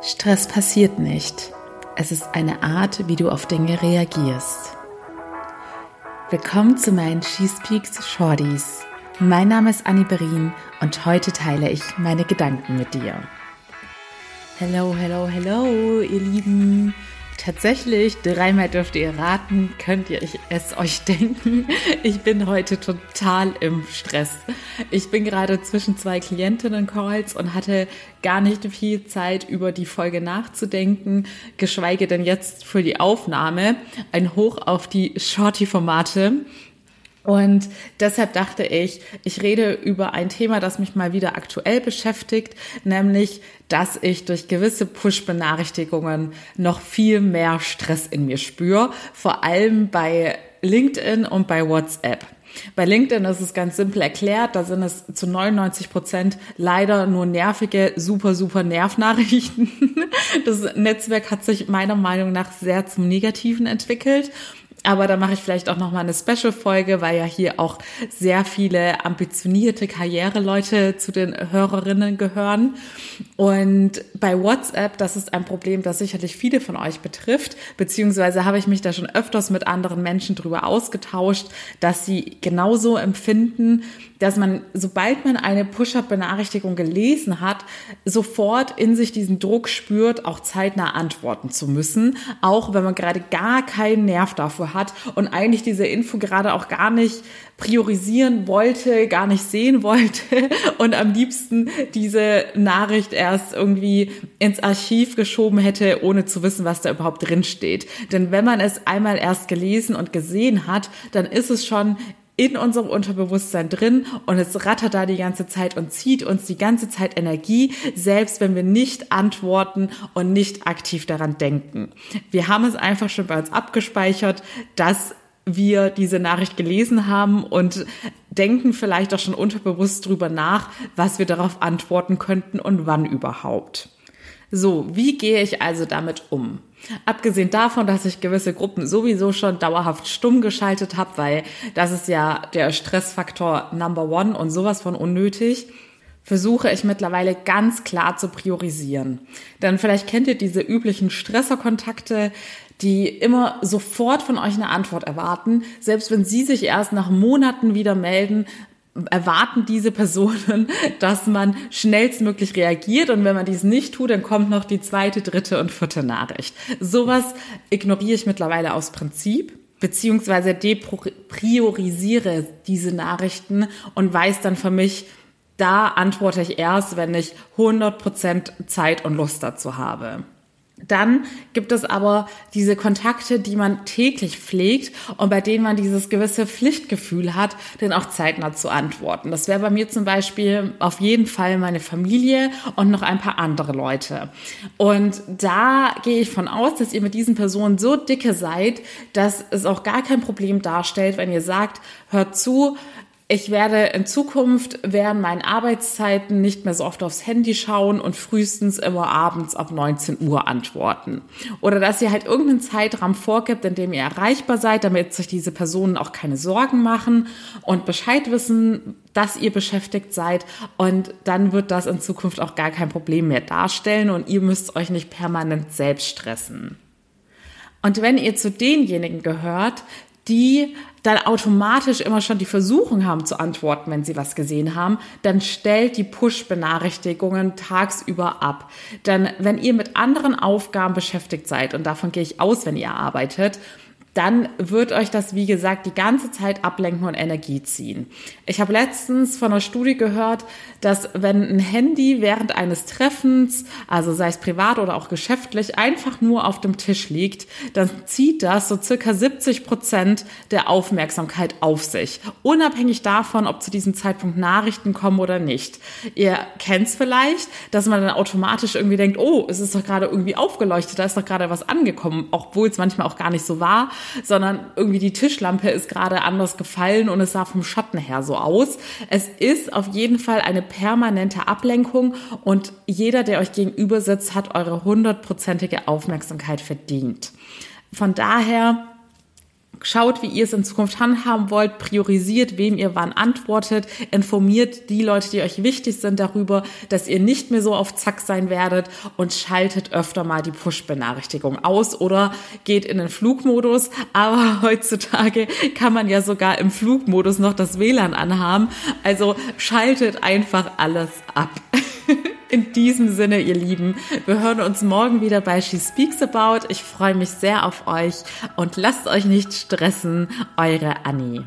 Stress passiert nicht. Es ist eine Art, wie du auf Dinge reagierst. Willkommen zu meinen She Speaks Shorties. Mein Name ist Annie Berin und heute teile ich meine Gedanken mit dir. Hello, hello, hello, ihr Lieben. Tatsächlich, dreimal dürft ihr raten, könnt ihr es euch denken. Ich bin heute total im Stress. Ich bin gerade zwischen zwei Klientinnen-Calls und hatte gar nicht viel Zeit, über die Folge nachzudenken, geschweige denn jetzt für die Aufnahme. Ein Hoch auf die Shorty-Formate. Und deshalb dachte ich, ich rede über ein Thema, das mich mal wieder aktuell beschäftigt, nämlich, dass ich durch gewisse Push-Benachrichtigungen noch viel mehr Stress in mir spüre, vor allem bei LinkedIn und bei WhatsApp. Bei LinkedIn ist es ganz simpel erklärt, da sind es zu 99 Prozent leider nur nervige, super, super Nervnachrichten. Das Netzwerk hat sich meiner Meinung nach sehr zum Negativen entwickelt aber da mache ich vielleicht auch noch mal eine Special-Folge, weil ja hier auch sehr viele ambitionierte Karriereleute zu den Hörerinnen gehören. Und bei WhatsApp, das ist ein Problem, das sicherlich viele von euch betrifft, beziehungsweise habe ich mich da schon öfters mit anderen Menschen drüber ausgetauscht, dass sie genauso empfinden, dass man, sobald man eine Push-Up-Benachrichtigung gelesen hat, sofort in sich diesen Druck spürt, auch zeitnah antworten zu müssen, auch wenn man gerade gar keinen Nerv dafür hat und eigentlich diese Info gerade auch gar nicht priorisieren wollte, gar nicht sehen wollte und am liebsten diese Nachricht erst irgendwie ins Archiv geschoben hätte, ohne zu wissen, was da überhaupt drin steht. Denn wenn man es einmal erst gelesen und gesehen hat, dann ist es schon in unserem Unterbewusstsein drin und es rattert da die ganze Zeit und zieht uns die ganze Zeit Energie, selbst wenn wir nicht antworten und nicht aktiv daran denken. Wir haben es einfach schon bei uns abgespeichert, dass wir diese Nachricht gelesen haben und denken vielleicht auch schon unterbewusst drüber nach, was wir darauf antworten könnten und wann überhaupt. So, wie gehe ich also damit um? Abgesehen davon, dass ich gewisse Gruppen sowieso schon dauerhaft stumm geschaltet habe, weil das ist ja der Stressfaktor Number One und sowas von unnötig, versuche ich mittlerweile ganz klar zu priorisieren. Denn vielleicht kennt ihr diese üblichen Stresserkontakte, die immer sofort von euch eine Antwort erwarten, selbst wenn sie sich erst nach Monaten wieder melden, erwarten diese Personen, dass man schnellstmöglich reagiert und wenn man dies nicht tut, dann kommt noch die zweite, dritte und vierte Nachricht. Sowas ignoriere ich mittlerweile aus Prinzip beziehungsweise depriorisiere diese Nachrichten und weiß dann für mich, da antworte ich erst, wenn ich 100% Zeit und Lust dazu habe. Dann gibt es aber diese Kontakte, die man täglich pflegt und bei denen man dieses gewisse Pflichtgefühl hat, denn auch zeitnah zu antworten. Das wäre bei mir zum Beispiel auf jeden Fall meine Familie und noch ein paar andere Leute. Und da gehe ich von aus, dass ihr mit diesen Personen so dicke seid, dass es auch gar kein Problem darstellt, wenn ihr sagt, hört zu, ich werde in Zukunft während meinen Arbeitszeiten nicht mehr so oft aufs Handy schauen und frühestens immer abends ab 19 Uhr antworten. Oder dass ihr halt irgendeinen Zeitraum vorgibt, in dem ihr erreichbar seid, damit sich diese Personen auch keine Sorgen machen und Bescheid wissen, dass ihr beschäftigt seid. Und dann wird das in Zukunft auch gar kein Problem mehr darstellen und ihr müsst euch nicht permanent selbst stressen. Und wenn ihr zu denjenigen gehört, die dann automatisch immer schon die Versuchung haben zu antworten, wenn sie was gesehen haben, dann stellt die Push-Benachrichtigungen tagsüber ab. Denn wenn ihr mit anderen Aufgaben beschäftigt seid, und davon gehe ich aus, wenn ihr arbeitet, dann wird euch das, wie gesagt, die ganze Zeit ablenken und Energie ziehen. Ich habe letztens von einer Studie gehört, dass wenn ein Handy während eines Treffens, also sei es privat oder auch geschäftlich, einfach nur auf dem Tisch liegt, dann zieht das so circa 70 Prozent der Aufmerksamkeit auf sich. Unabhängig davon, ob zu diesem Zeitpunkt Nachrichten kommen oder nicht. Ihr kennt es vielleicht, dass man dann automatisch irgendwie denkt, oh, es ist doch gerade irgendwie aufgeleuchtet, da ist doch gerade was angekommen, obwohl es manchmal auch gar nicht so war sondern irgendwie die Tischlampe ist gerade anders gefallen und es sah vom Schatten her so aus. Es ist auf jeden Fall eine permanente Ablenkung und jeder, der euch gegenüber sitzt, hat eure hundertprozentige Aufmerksamkeit verdient. Von daher Schaut, wie ihr es in Zukunft handhaben wollt, priorisiert, wem ihr wann antwortet, informiert die Leute, die euch wichtig sind darüber, dass ihr nicht mehr so auf Zack sein werdet und schaltet öfter mal die Push-Benachrichtigung aus oder geht in den Flugmodus. Aber heutzutage kann man ja sogar im Flugmodus noch das WLAN anhaben. Also schaltet einfach alles ab. In diesem Sinne, ihr Lieben, wir hören uns morgen wieder bei She Speaks About. Ich freue mich sehr auf euch und lasst euch nicht stressen. Eure Annie.